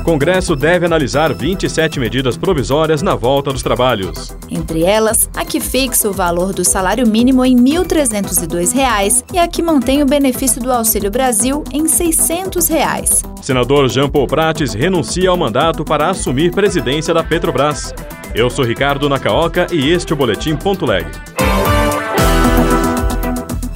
Congresso deve analisar 27 medidas provisórias na volta dos trabalhos. Entre elas, a que fixa o valor do salário mínimo em R$ 1.302 e a que mantém o benefício do Auxílio Brasil em 600 reais. Senador Jean Paul Prates renuncia ao mandato para assumir presidência da Petrobras. Eu sou Ricardo Nacaoca e este é o Boletim Ponto Leg.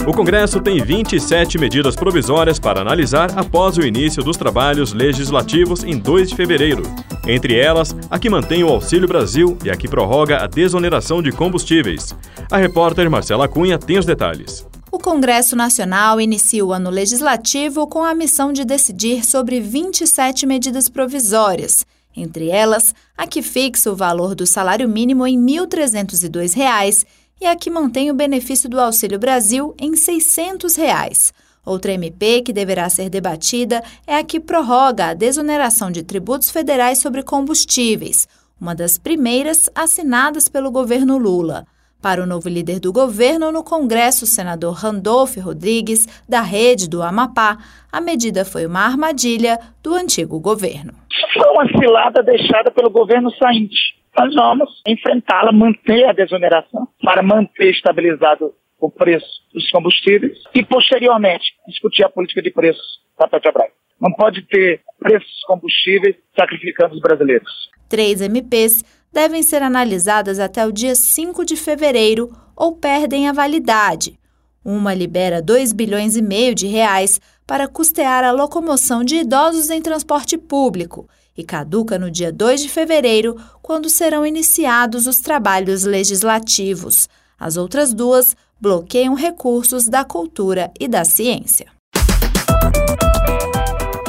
O Congresso tem 27 medidas provisórias para analisar após o início dos trabalhos legislativos em 2 de fevereiro. Entre elas, a que mantém o Auxílio Brasil e a que prorroga a desoneração de combustíveis. A repórter Marcela Cunha tem os detalhes. O Congresso Nacional inicia o ano legislativo com a missão de decidir sobre 27 medidas provisórias. Entre elas, a que fixa o valor do salário mínimo em R$ 1.302 e a que mantém o benefício do Auxílio Brasil em 600 reais. Outra MP que deverá ser debatida é a que prorroga a desoneração de tributos federais sobre combustíveis, uma das primeiras assinadas pelo governo Lula. Para o novo líder do governo no Congresso, o senador Randolph Rodrigues, da Rede do Amapá, a medida foi uma armadilha do antigo governo. Foi uma cilada deixada pelo governo sainte nós vamos enfrentá-la, manter a desoneração, para manter estabilizado o preço dos combustíveis e, posteriormente, discutir a política de preços da Petrobras. Não pode ter preços combustíveis sacrificando os brasileiros. Três MPs devem ser analisadas até o dia 5 de fevereiro ou perdem a validade. Uma libera 2 bilhões e meio de reais para custear a locomoção de idosos em transporte público e caduca no dia 2 de fevereiro, quando serão iniciados os trabalhos legislativos. As outras duas bloqueiam recursos da cultura e da ciência.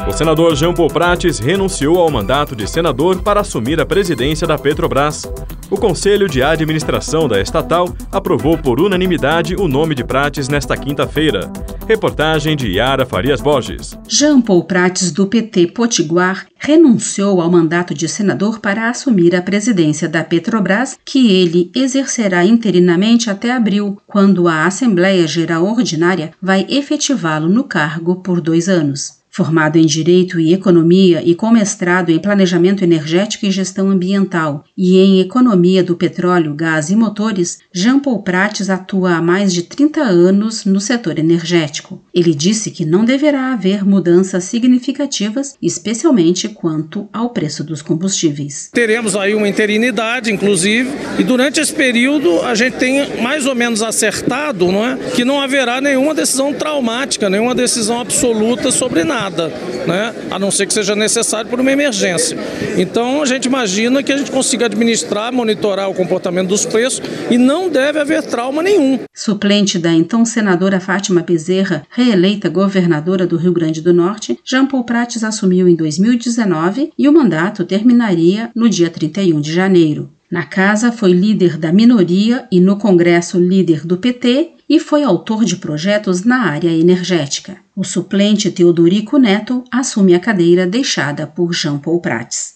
O senador Jean Paul Prates renunciou ao mandato de senador para assumir a presidência da Petrobras. O Conselho de Administração da estatal aprovou por unanimidade o nome de Prates nesta quinta-feira. Reportagem de Yara Farias Borges. Jean Paul Prates, do PT Potiguar, renunciou ao mandato de senador para assumir a presidência da Petrobras, que ele exercerá interinamente até abril, quando a Assembleia Geral Ordinária vai efetivá-lo no cargo por dois anos. Formado em Direito e Economia e com mestrado em Planejamento Energético e Gestão Ambiental e em Economia do Petróleo, Gás e Motores, Jean Paul Prates atua há mais de 30 anos no setor energético. Ele disse que não deverá haver mudanças significativas, especialmente quanto ao preço dos combustíveis. Teremos aí uma interinidade, inclusive, e durante esse período a gente tem mais ou menos acertado não é, que não haverá nenhuma decisão traumática, nenhuma decisão absoluta sobre nada nada, né? a não ser que seja necessário por uma emergência. Então a gente imagina que a gente consiga administrar, monitorar o comportamento dos preços e não deve haver trauma nenhum. Suplente da então senadora Fátima Bezerra, reeleita governadora do Rio Grande do Norte, Jean Paul Prates assumiu em 2019 e o mandato terminaria no dia 31 de janeiro. Na casa, foi líder da minoria e no Congresso, líder do PT e foi autor de projetos na área energética. O suplente Teodorico Neto assume a cadeira deixada por Jean Paul Prates.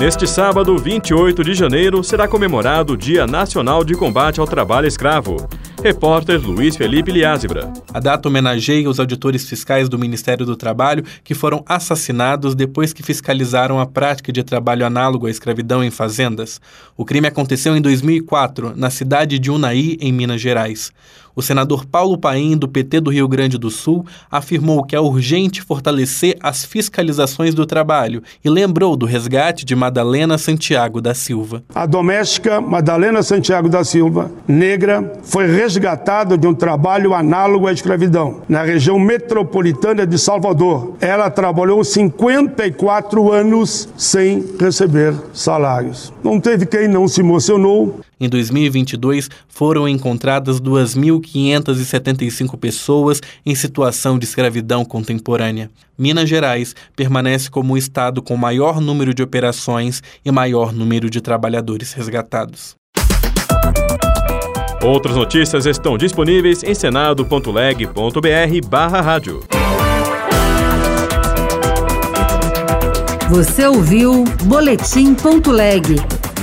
Neste sábado, 28 de janeiro, será comemorado o Dia Nacional de Combate ao Trabalho Escravo. Repórter Luiz Felipe Liázebra. A data homenageia os auditores fiscais do Ministério do Trabalho que foram assassinados depois que fiscalizaram a prática de trabalho análogo à escravidão em fazendas. O crime aconteceu em 2004, na cidade de Unai, em Minas Gerais. O senador Paulo Paim, do PT do Rio Grande do Sul, afirmou que é urgente fortalecer as fiscalizações do trabalho e lembrou do resgate de Madalena Santiago da Silva. A doméstica Madalena Santiago da Silva, negra, foi resgatada de um trabalho análogo à escravidão, na região metropolitana de Salvador. Ela trabalhou 54 anos sem receber salários. Não teve quem não se emocionou em 2022, foram encontradas 2.575 pessoas em situação de escravidão contemporânea. Minas Gerais permanece como o estado com maior número de operações e maior número de trabalhadores resgatados. Outras notícias estão disponíveis em senado.leg.br/rádio. Você ouviu Boletim.leg.